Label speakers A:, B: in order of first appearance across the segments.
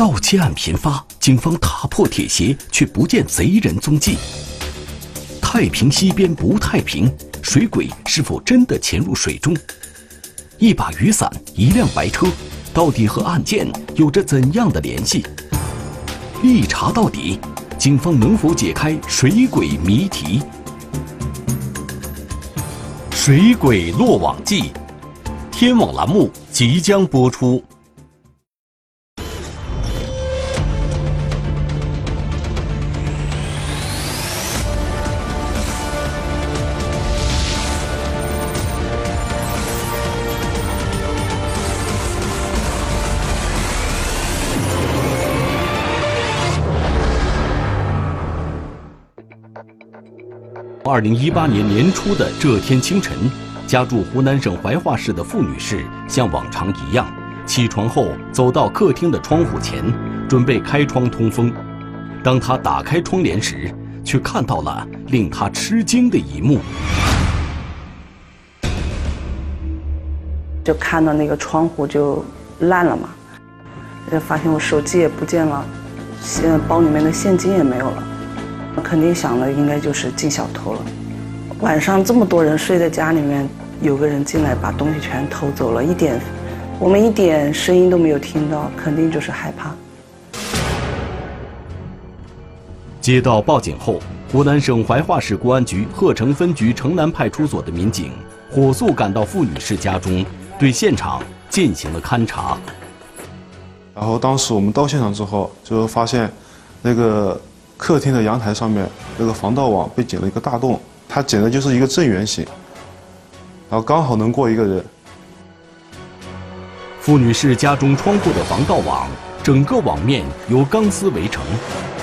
A: 盗窃案频发，警方踏破铁鞋，却不见贼人踪迹。太平西边不太平，水鬼是否真的潜入水中？一把雨伞，一辆白车，到底和案件有着怎样的联系？一查到底，警方能否解开水鬼谜题？水鬼落网记，天网栏目即将播出。二零一八年年初的这天清晨，家住湖南省怀化市的傅女士像往常一样，起床后走到客厅的窗户前，准备开窗通风。当她打开窗帘时，却看到了令她吃惊的一幕。
B: 就看到那个窗户就烂了嘛，就发现我手机也不见了，现包里面的现金也没有了。我肯定想了，应该就是进小偷了。晚上这么多人睡在家里面，有个人进来把东西全偷走了，一点我们一点声音都没有听到，肯定就是害怕。
A: 接到报警后，湖南省怀化市公安局鹤城分局城南派出所的民警火速赶到付女士家中，对现场进行了勘查。
C: 然后当时我们到现场之后，就发现那个。客厅的阳台上面那个防盗网被剪了一个大洞，它剪的就是一个正圆形，然后刚好能过一个人。
A: 付女士家中窗户的防盗网，整个网面由钢丝围成，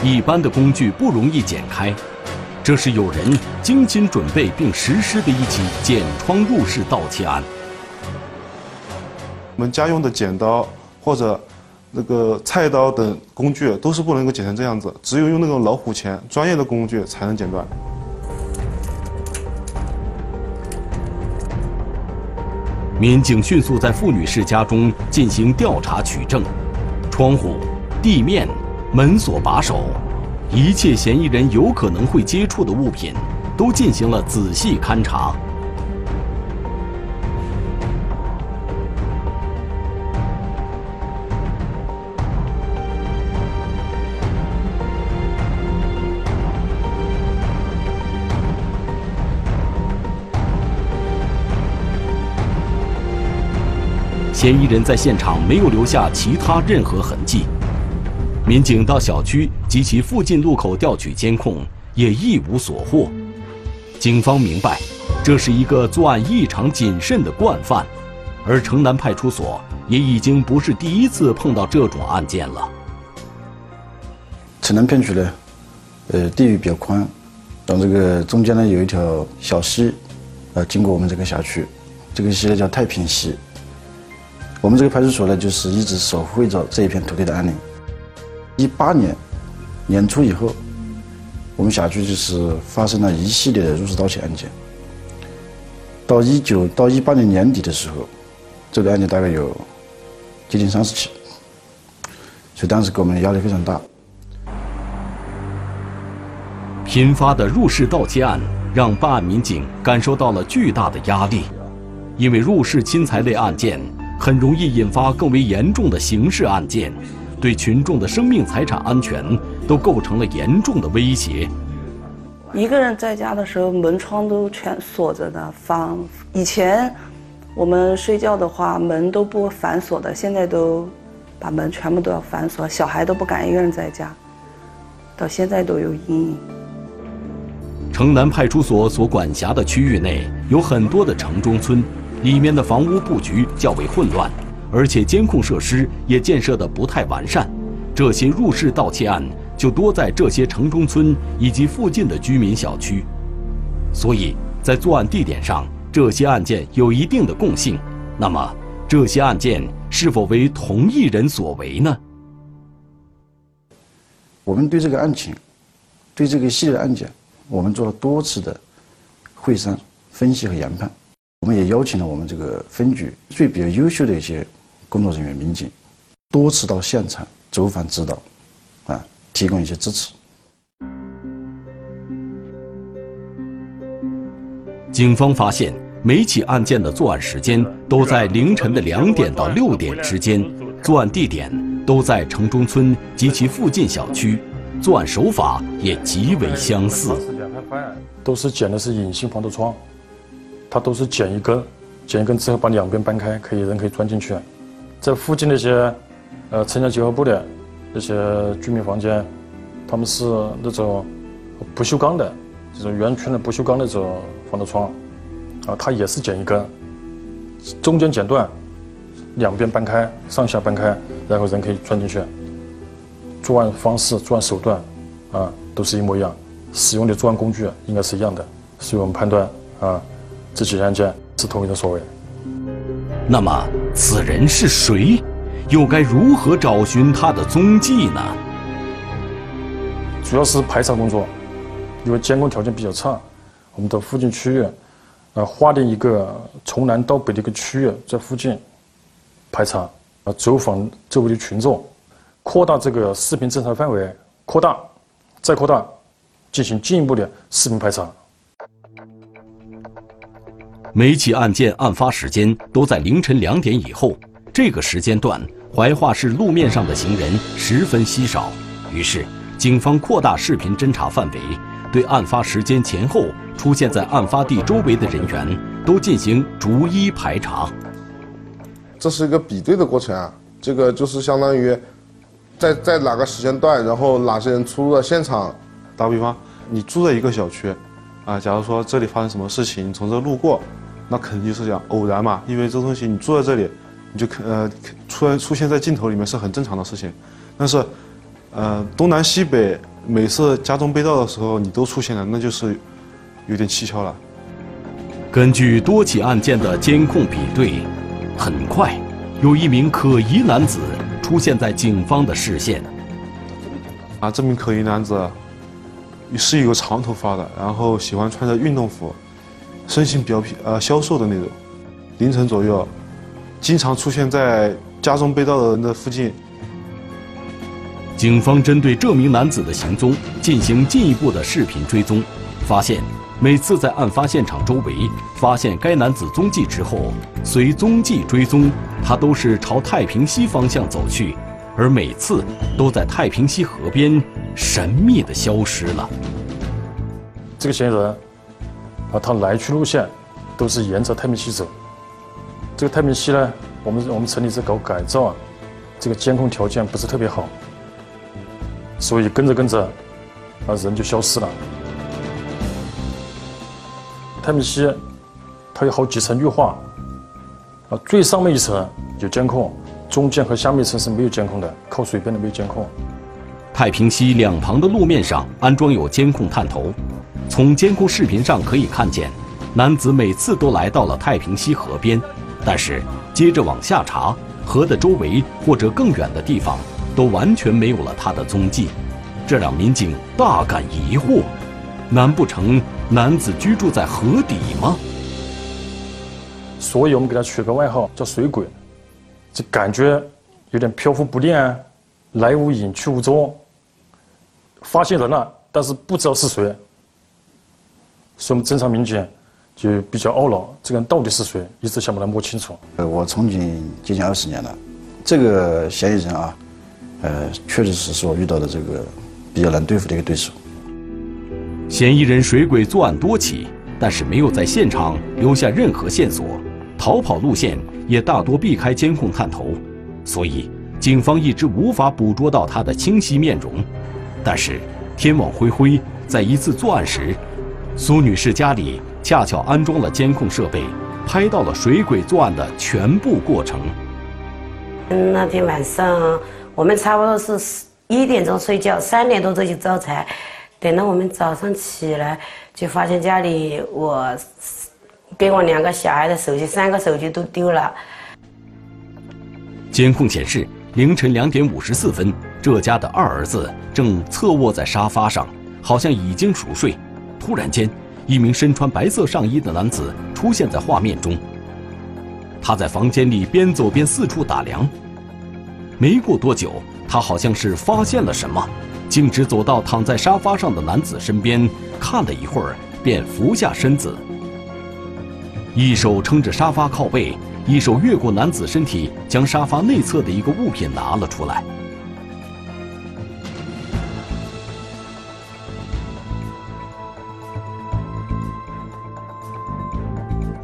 A: 一般的工具不容易剪开。这是有人精心准备并实施的一起剪窗入室盗窃案。
C: 我们家用的剪刀或者。那个菜刀等工具都是不能够剪成这样子，只有用那种老虎钳专业的工具才能剪断。
A: 民警迅速在傅女士家中进行调查取证，窗户、地面、门锁把手，一切嫌疑人有可能会接触的物品，都进行了仔细勘查。嫌疑人在现场没有留下其他任何痕迹，民警到小区及其附近路口调取监控，也一无所获。警方明白，这是一个作案异常谨慎的惯犯，而城南派出所也已经不是第一次碰到这种案件了。
D: 城南片区呢，呃，地域比较宽，然后这个中间呢有一条小溪，呃，经过我们这个辖区，这个溪呢叫太平溪。我们这个派出所呢，就是一直守护着这一片土地的安宁。一八年年初以后，我们辖区就是发生了一系列的入室盗窃案件。到一九到一八年年底的时候，这个案件大概有接近三十起，所以当时给我们压力非常大。
A: 频发的入室盗窃案让办案民警感受到了巨大的压力，因为入室侵财类案件。很容易引发更为严重的刑事案件，对群众的生命财产安全都构成了严重的威胁。
B: 一个人在家的时候，门窗都全锁着的，防以前我们睡觉的话，门都不反锁的，现在都把门全部都要反锁，小孩都不敢一个人在家，到现在都有阴影。
A: 城南派出所所管辖的区域内有很多的城中村。里面的房屋布局较为混乱，而且监控设施也建设的不太完善，这些入室盗窃案就多在这些城中村以及附近的居民小区，所以在作案地点上，这些案件有一定的共性。那么，这些案件是否为同一人所为呢？
D: 我们对这个案情，对这个系列案件，我们做了多次的会商、分析和研判。我们也邀请了我们这个分局最比较优秀的一些工作人员、民警，多次到现场走访指导，啊，提供一些支持。
A: 警方发现，每起案件的作案时间都在凌晨的两点到六点之间，作案地点都在城中村及其附近小区，作案手法也极为相似。
E: 都是剪的是隐形防盗窗，它都是剪一根，剪一根之后把两边搬开，可以人可以钻进去。在附近那些，呃，城乡结合部的那些居民房间，他们是那种不锈钢的，就是圆圈的不锈钢那种。防盗窗，啊，它也是剪一根，中间剪断，两边搬开，上下搬开，然后人可以钻进去。作案方式、作案手段，啊，都是一模一样，使用的作案工具应该是一样的，所以我们判断，啊，这起案件是同一个所为。
A: 那么，此人是谁？又该如何找寻他的踪迹呢？
E: 主要是排查工作，因为监控条件比较差。我们的附近区域，呃，划定一个从南到北的一个区域，在附近排查，呃，走访周围的群众，扩大这个视频侦查范围，扩大，再扩大，进行进一步的视频排查。
A: 每起案件案发时间都在凌晨两点以后，这个时间段，怀化市路面上的行人十分稀少，于是警方扩大视频侦查范围，对案发时间前后。出现在案发地周围的人员都进行逐一排查，
F: 这是一个比对的过程啊。这个就是相当于，在在哪个时间段，然后哪些人出入了现场。
C: 打个比方，你住在一个小区，啊，假如说这里发生什么事情，从这路过，那肯定就是讲偶然嘛，因为这东西你住在这里，你就呃出出现在镜头里面是很正常的事情。但是，呃，东南西北每次家中被盗的时候你都出现了，那就是。有点蹊跷了。
A: 根据多起案件的监控比对，很快有一名可疑男子出现在警方的视线。
C: 啊，这名可疑男子是一个长头发的，然后喜欢穿着运动服，身形比较呃消瘦的那种。凌晨左右，经常出现在家中被盗的人的附近。
A: 警方针对这名男子的行踪进行进一步的视频追踪，发现。每次在案发现场周围发现该男子踪迹之后，随踪迹追踪，他都是朝太平溪方向走去，而每次都在太平溪河边神秘的消失了。
E: 这个嫌疑人啊，他来去路线都是沿着太平溪走。这个太平溪呢，我们我们城里在搞改造啊，这个监控条件不是特别好，所以跟着跟着啊，人就消失了。太平溪，它有好几层绿化，啊，最上面一层有监控，中间和下面一层是没有监控的，靠水边的没有监控。
A: 太平溪两旁的路面上安装有监控探头，从监控视频上可以看见，男子每次都来到了太平溪河边，但是接着往下查，河的周围或者更远的地方都完全没有了他的踪迹，这让民警大感疑惑，难不成？男子居住在河底吗？
E: 所以我们给他取个外号叫“水鬼”，这感觉有点飘忽不定，来无影去无踪。发现人了，但是不知道是谁，所以我们侦查民警就比较懊恼：这个人到底是谁？一直想把他摸清楚。
D: 呃，我从警接近二十年了，这个嫌疑人啊，呃，确实是是我遇到的这个比较难对付的一个对手。
A: 嫌疑人水鬼作案多起，但是没有在现场留下任何线索，逃跑路线也大多避开监控探头，所以警方一直无法捕捉到他的清晰面容。但是天网恢恢，在一次作案时，苏女士家里恰巧安装了监控设备，拍到了水鬼作案的全部过程。
G: 那天晚上我们差不多是一点钟睡觉，三点多钟就招财。等到我们早上起来，就发现家里我给我两个小孩的手机，三个手机都丢了。
A: 监控显示，凌晨两点五十四分，这家的二儿子正侧卧在沙发上，好像已经熟睡。突然间，一名身穿白色上衣的男子出现在画面中。他在房间里边走边四处打量。没过多久，他好像是发现了什么，径直走到躺在沙发上的男子身边，看了一会儿，便俯下身子，一手撑着沙发靠背，一手越过男子身体，将沙发内侧的一个物品拿了出来。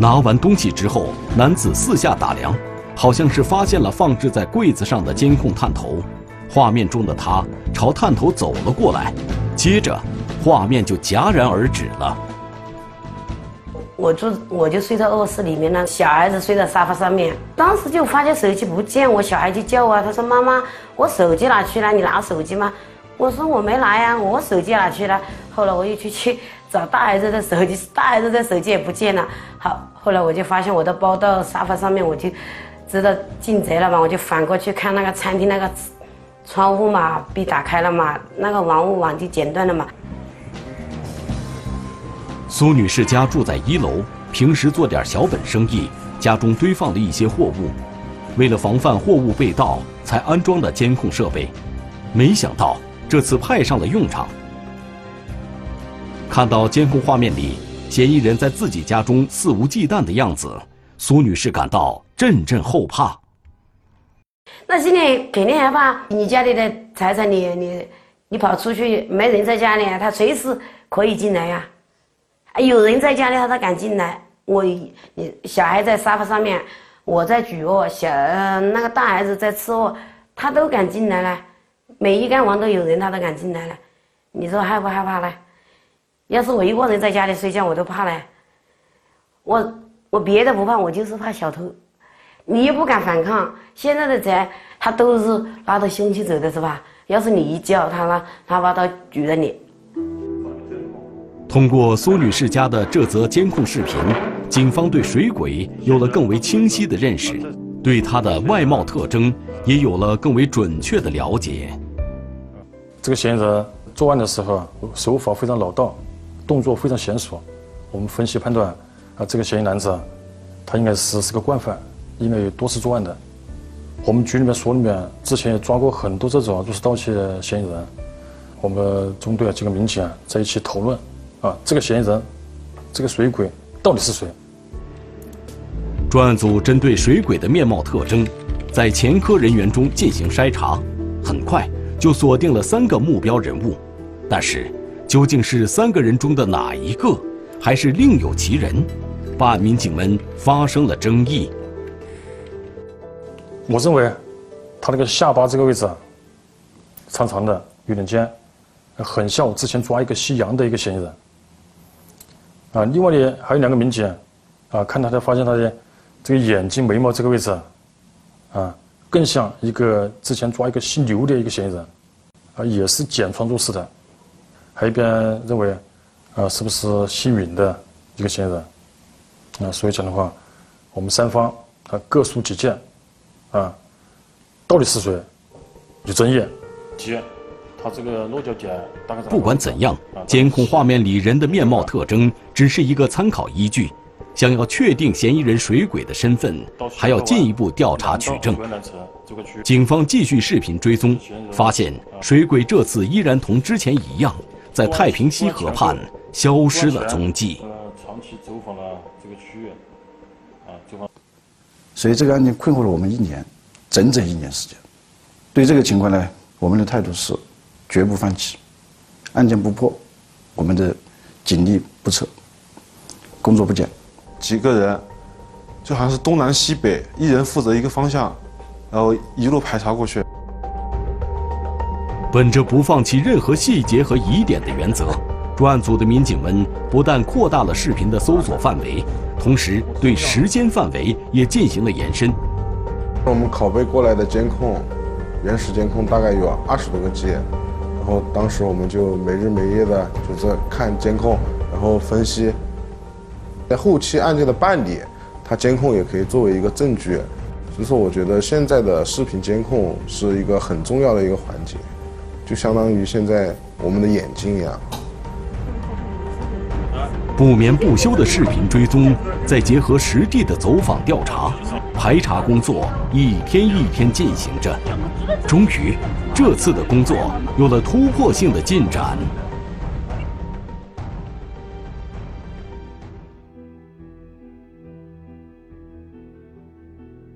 A: 拿完东西之后，男子四下打量，好像是发现了放置在柜子上的监控探头。画面中的他朝探头走了过来，接着画面就戛然而止了。
G: 我住我就睡在卧室里面呢，小孩子睡在沙发上面。当时就发现手机不见，我小孩就叫啊，他说：“妈妈，我手机哪去了？你拿手机吗？”我说：“我没拿呀，我手机哪去了？”后来我又去去找大儿子的手机，大儿子的手机也不见了。好，后来我就发现我的包到沙发上面，我就知道进贼了嘛，我就反过去看那个餐厅那个窗户嘛，被打开了嘛，那个网物网就剪断了嘛。
A: 苏女士家住在一楼，平时做点小本生意，家中堆放了一些货物。为了防范货物被盗，才安装了监控设备。没想到这次派上了用场。看到监控画面里嫌疑人在自己家中肆无忌惮的样子，苏女士感到阵阵后怕。
G: 那心里肯定害怕，你家里的财产，你你你跑出去，没人在家里，他随时可以进来呀。有人在家里，他才敢进来。我你小孩在沙发上面，我在主卧，小那个大孩子在次卧，他都敢进来了。每一间房都有人，他都敢进来了。你说害不害怕呢？要是我一个人在家里睡觉，我都怕嘞。我我别的不怕，我就是怕小偷。你又不敢反抗，现在的贼他都是拿着凶器走的是吧？要是你一叫他呢，他把刀举着你。
A: 通过苏女士家的这则监控视频，警方对水鬼有了更为清晰的认识，对他的外貌特征也有了更为准确的了解。
E: 这个嫌疑人作案的时候手法非常老道，动作非常娴熟。我们分析判断，啊，这个嫌疑男子，他应该是是个惯犯，应该有多次作案的。我们局里面所里面之前也抓过很多这种入室盗窃嫌疑人，我们中队啊几个民警啊在一起讨论。啊，这个嫌疑人，这个水鬼到底是谁？
A: 专案组针对水鬼的面貌特征，在前科人员中进行筛查，很快就锁定了三个目标人物。但是，究竟是三个人中的哪一个，还是另有其人？办案民警们发生了争议。
E: 我认为，他那个下巴这个位置，长长的，有点尖，很像我之前抓一个吸羊的一个嫌疑人。啊，另外呢，还有两个民警，啊，看他的发现他的这个眼睛、眉毛这个位置，啊，更像一个之前抓一个姓刘的一个嫌疑人，啊，也是剪窗入室的。还有一边认为，啊，是不是姓允的一个嫌疑人？啊，所以讲的话，我们三方啊各抒己见，啊，到底是谁有争议？几？他这个落脚点大概
A: 不管怎样，监控画面里人的面貌特征只是一个参考依据。想要确定嫌疑人水鬼的身份，还要进一步调查取证。警方继续视频追踪，发现水鬼这次依然同之前一样，在太平溪河畔消失了踪迹。长期走访了这个区域，
D: 啊，走访。所以这个案件困惑了我们一年，整整一年时间。对这个情况呢，我们的态度是。绝不放弃，案件不破，我们的警力不撤，工作不减。
C: 几个人，就好像是东南西北，一人负责一个方向，然后一路排查过去。
A: 本着不放弃任何细节和疑点的原则，专案组的民警们不但扩大了视频的搜索范围，同时对时间范围也进行了延伸。
F: 我们拷贝过来的监控，原始监控大概有二十多个 G。然后当时我们就没日没夜的就在看监控，然后分析，在后期案件的办理，它监控也可以作为一个证据。所以说，我觉得现在的视频监控是一个很重要的一个环节，就相当于现在我们的眼睛一样。
A: 不眠不休的视频追踪，再结合实地的走访调查，排查工作一天一天进行着，终于。这次的工作有了突破性的进展。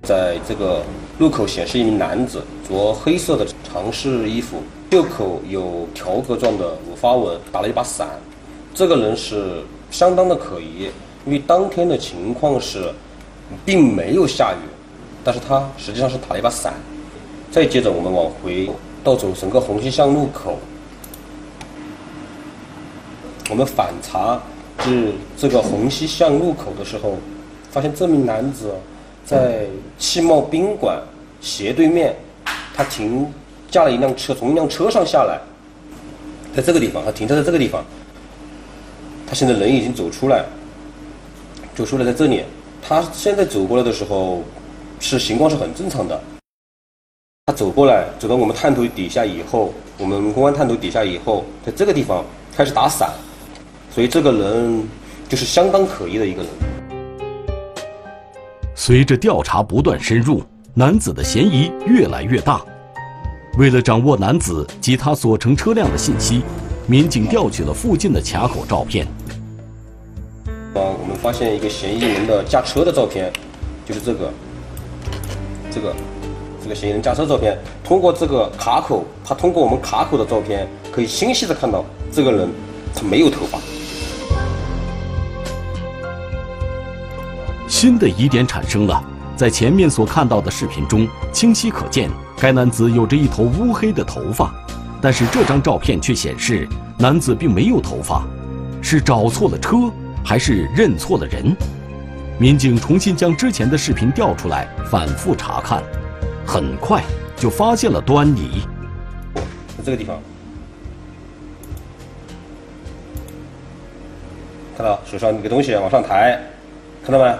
H: 在这个路口显示一名男子，着黑色的长式衣服，袖口有条格状的五花纹，打了一把伞。这个人是相当的可疑，因为当天的情况是，并没有下雨，但是他实际上是打了一把伞。再接着我们往回到走整个红溪巷路口，我们反查至这个红溪巷路口的时候，发现这名男子。在汽贸宾馆斜对面，他停驾了一辆车，从一辆车上下来，在这个地方，他停车在这个地方。他现在人已经走出来，就出来在这里。他现在走过来的时候，是情况是很正常的。他走过来，走到我们探头底下以后，我们公安探头底下以后，在这个地方开始打伞，所以这个人就是相当可疑的一个人。
A: 随着调查不断深入，男子的嫌疑越来越大。为了掌握男子及他所乘车辆的信息，民警调取了附近的卡口照片。
H: 啊，我们发现一个嫌疑人的驾车的照片，就是这个，这个，这个嫌疑人驾车照片。通过这个卡口，他通过我们卡口的照片，可以清晰的看到这个人他没有头发。
A: 新的疑点产生了，在前面所看到的视频中，清晰可见该男子有着一头乌黑的头发，但是这张照片却显示男子并没有头发，是找错了车还是认错了人？民警重新将之前的视频调出来，反复查看，很快就发现了端倪。
H: 在这个地方，看到手上那个东西往上抬，看到没？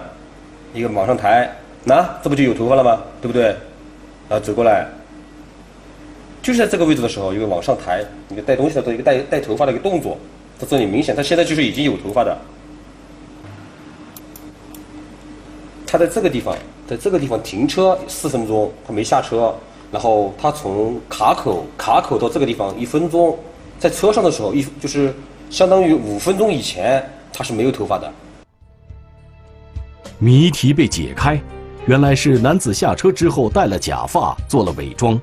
H: 一个往上抬，那这不就有头发了吗？对不对？然后走过来，就是在这个位置的时候，一个往上抬，一个带东西的一个带带头发的一个动作，在这里明显，他现在就是已经有头发的。他在这个地方，在这个地方停车四分钟，他没下车，然后他从卡口卡口到这个地方一分钟，在车上的时候一就是相当于五分钟以前他是没有头发的。
A: 谜题被解开，原来是男子下车之后戴了假发，做了伪装。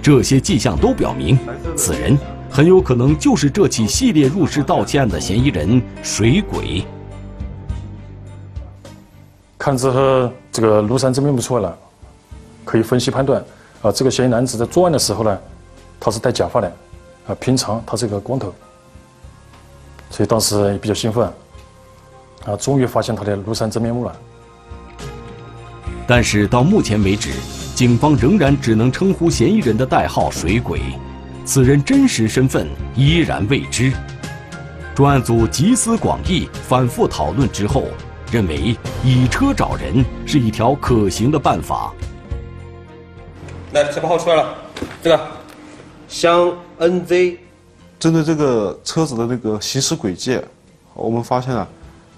A: 这些迹象都表明，此人很有可能就是这起系列入室盗窃案的嫌疑人——水鬼。
E: 看之后，这个庐山真面目出来了，可以分析判断，啊，这个嫌疑男子在作案的时候呢。他是戴假发的，啊，平常他是个光头，所以当时也比较兴奋，啊，终于发现他的庐山真面目了。
A: 但是到目前为止，警方仍然只能称呼嫌疑人的代号“水鬼”，此人真实身份依然未知。专案组集思广益，反复讨论之后，认为以车找人是一条可行的办法。
H: 来，车牌号出来了，这个。湘 NZ，
C: 针对这个车子的那个行驶轨迹，我们发现了，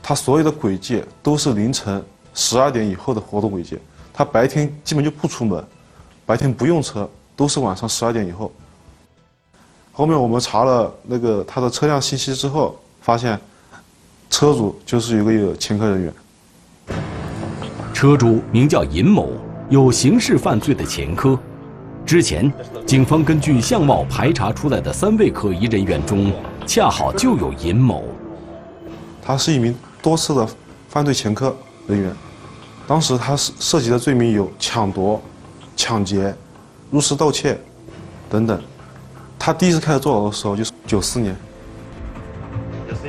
C: 它所有的轨迹都是凌晨十二点以后的活动轨迹。它白天基本就不出门，白天不用车，都是晚上十二点以后。后面我们查了那个他的车辆信息之后，发现车主就是一个有前科人员。
A: 车主名叫尹某，有刑事犯罪的前科。之前，警方根据相貌排查出来的三位可疑人员中，恰好就有尹某。
C: 他是一名多次的犯罪前科人员，当时他涉涉及的罪名有抢夺、抢劫、入室盗窃等等。他第一次开始坐牢的时候就是九四年。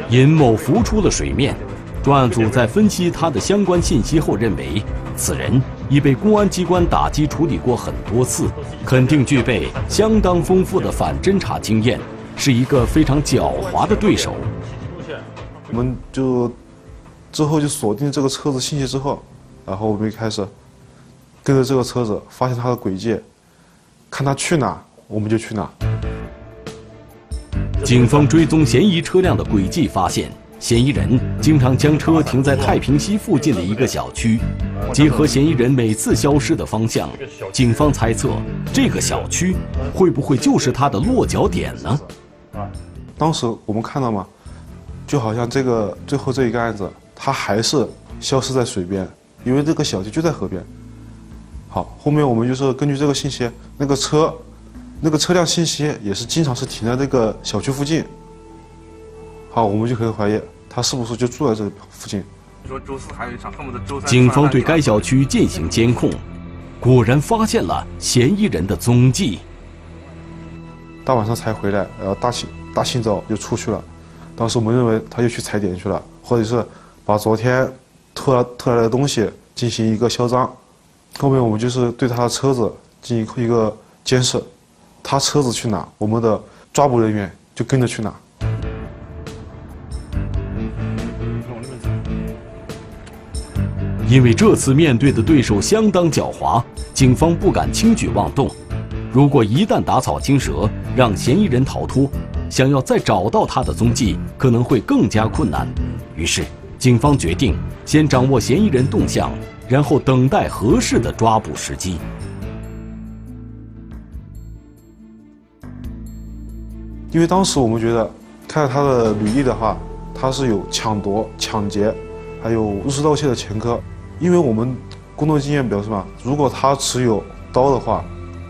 A: 尹某浮出了水面，专案组在分析他的相关信息后认为，此人。已被公安机关打击处理过很多次，肯定具备相当丰富的反侦查经验，是一个非常狡猾的对手。
C: 我们就之后就锁定这个车子信息之后，然后我们就开始跟着这个车子，发现它的轨迹，看他去哪我们就去哪。
A: 警方追踪嫌疑车辆的轨迹，发现嫌疑人经常将车停在太平西附近的一个小区。结合嫌疑人每次消失的方向，警方猜测这个小区会不会就是他的落脚点呢？
C: 当时我们看到嘛，就好像这个最后这一个案子，他还是消失在水边，因为这个小区就在河边。好，后面我们就是根据这个信息，那个车，那个车辆信息也是经常是停在这个小区附近。好，我们就可以怀疑他是不是就住在这附近。
A: 说周四还有一场恨不得周三。警方对该小区进行监控，果然发现了嫌疑人的踪迹。
C: 大晚上才回来，然后大清大清早就出去了。当时我们认为他又去踩点去了，或者是把昨天偷来偷来的东西进行一个销赃。后面我们就是对他的车子进行一个监视，他车子去哪，我们的抓捕人员就跟着去哪。
A: 因为这次面对的对手相当狡猾，警方不敢轻举妄动。如果一旦打草惊蛇，让嫌疑人逃脱，想要再找到他的踪迹可能会更加困难。于是，警方决定先掌握嫌疑人动向。然后等待合适的抓捕时机。
C: 因为当时我们觉得，看他的履历的话，他是有抢夺、抢劫，还有入室盗窃的前科。因为我们工作经验表示嘛，如果他持有刀的话，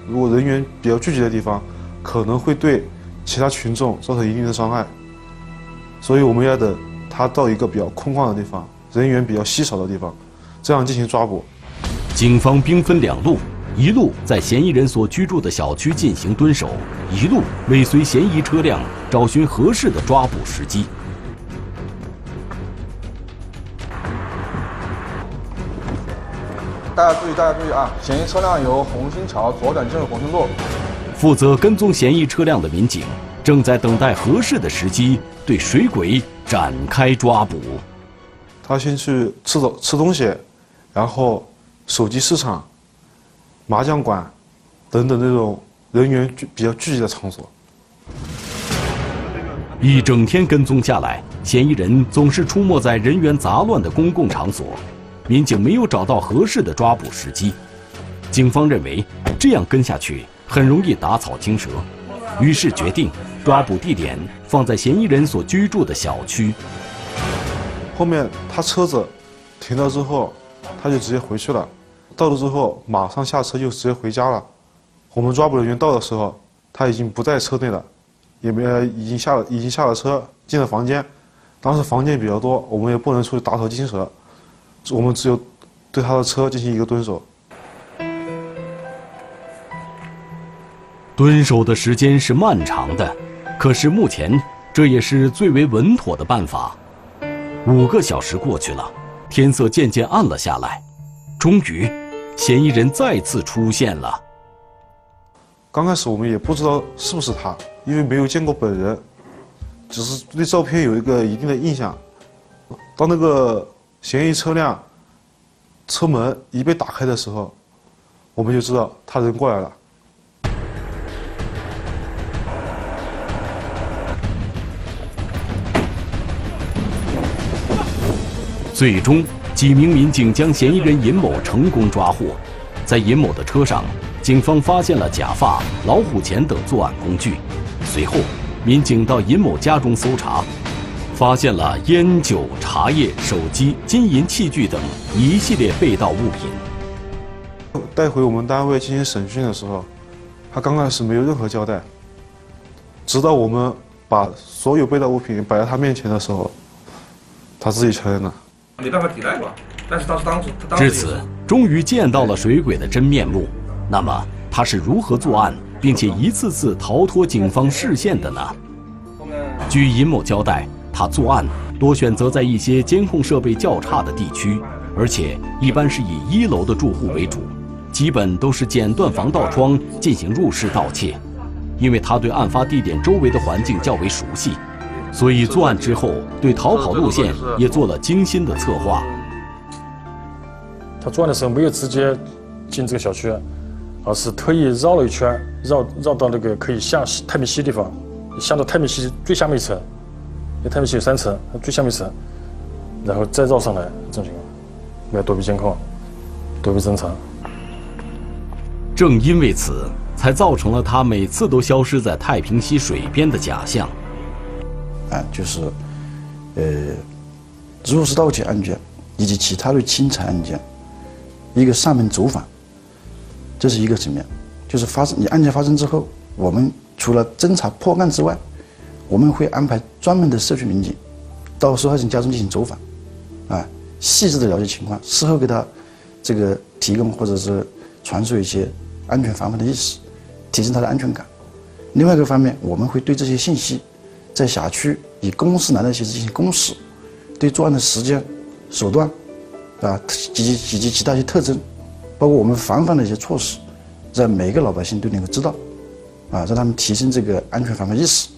C: 如果人员比较聚集的地方，可能会对其他群众造成一定的伤害。所以我们要等他到一个比较空旷的地方，人员比较稀少的地方。这样进行抓捕。
A: 警方兵分两路，一路在嫌疑人所居住的小区进行蹲守，一路尾随嫌疑车辆，找寻合适的抓捕时机。
I: 大家注意，大家注意啊！嫌疑车辆由红星桥左转进入红星路。
A: 负责跟踪嫌疑车辆的民警正在等待合适的时机，对水鬼展开抓捕。
C: 他先去吃走吃东西。然后，手机市场、麻将馆等等这种人员聚比较聚集的场所，
A: 一整天跟踪下来，嫌疑人总是出没在人员杂乱的公共场所，民警没有找到合适的抓捕时机。警方认为这样跟下去很容易打草惊蛇，于是决定抓捕地点放在嫌疑人所居住的小区。
C: 后面他车子停了之后。他就直接回去了，到了之后马上下车就直接回家了。我们抓捕人员到的时候，他已经不在车内了，也没已经下了已经下了车进了房间。当时房间比较多，我们也不能出去打草惊蛇，我们只有对他的车进行一个蹲守。
A: 蹲守的时间是漫长的，可是目前这也是最为稳妥的办法。五个小时过去了。天色渐渐暗了下来，终于，嫌疑人再次出现了。
C: 刚开始我们也不知道是不是他，因为没有见过本人，只是对照片有一个一定的印象。当那个嫌疑车辆车门一被打开的时候，我们就知道他人过来了。
A: 最终，几名民警将嫌疑人尹某成功抓获。在尹某的车上，警方发现了假发、老虎钳等作案工具。随后，民警到尹某家中搜查，发现了烟酒、茶叶、手机、金银器具等一系列被盗物品。
C: 带回我们单位进行审讯的时候，他刚开始没有任何交代，直到我们把所有被盗物品摆在他面前的时候，他自己承认了。
J: 没办法抵赖吧？但是当时当时
A: 至此，终于见到了水鬼的真面目。那么他是如何作案，并且一次次逃脱警方视线的呢？据尹某交代，他作案多选择在一些监控设备较差的地区，而且一般是以一楼的住户为主，基本都是剪断防盗窗进行入室盗窃。因为他对案发地点周围的环境较为熟悉。所以作案之后，对逃跑路线也做了精心的策划。
E: 他作案的时候没有直接进这个小区，而是特意绕了一圈，绕绕到那个可以下太平西地方，下到太平西最下面一层，因为太平区有三层，最下面一层，然后再绕上来这种情况，要躲避监控，躲避侦查。
A: 正因为此，才造成了他每次都消失在太平溪水边的假象。
D: 啊，就是，呃，入室盗窃案件以及其他的侵财案件，一个上门走访，这是一个层面。就是发生你案件发生之后，我们除了侦查破案之外，我们会安排专门的社区民警到受害人家中进行走访，啊，细致的了解情况，事后给他这个提供或者是传授一些安全防范的意识，提升他的安全感。另外一个方面，我们会对这些信息。在辖区以公示栏的形式进行公示，对作案的时间、手段，啊，以及以及其他一些特征，包括我们防范的一些措施，让每个老百姓都能够知道，啊，让他们提升这个安全防范意识。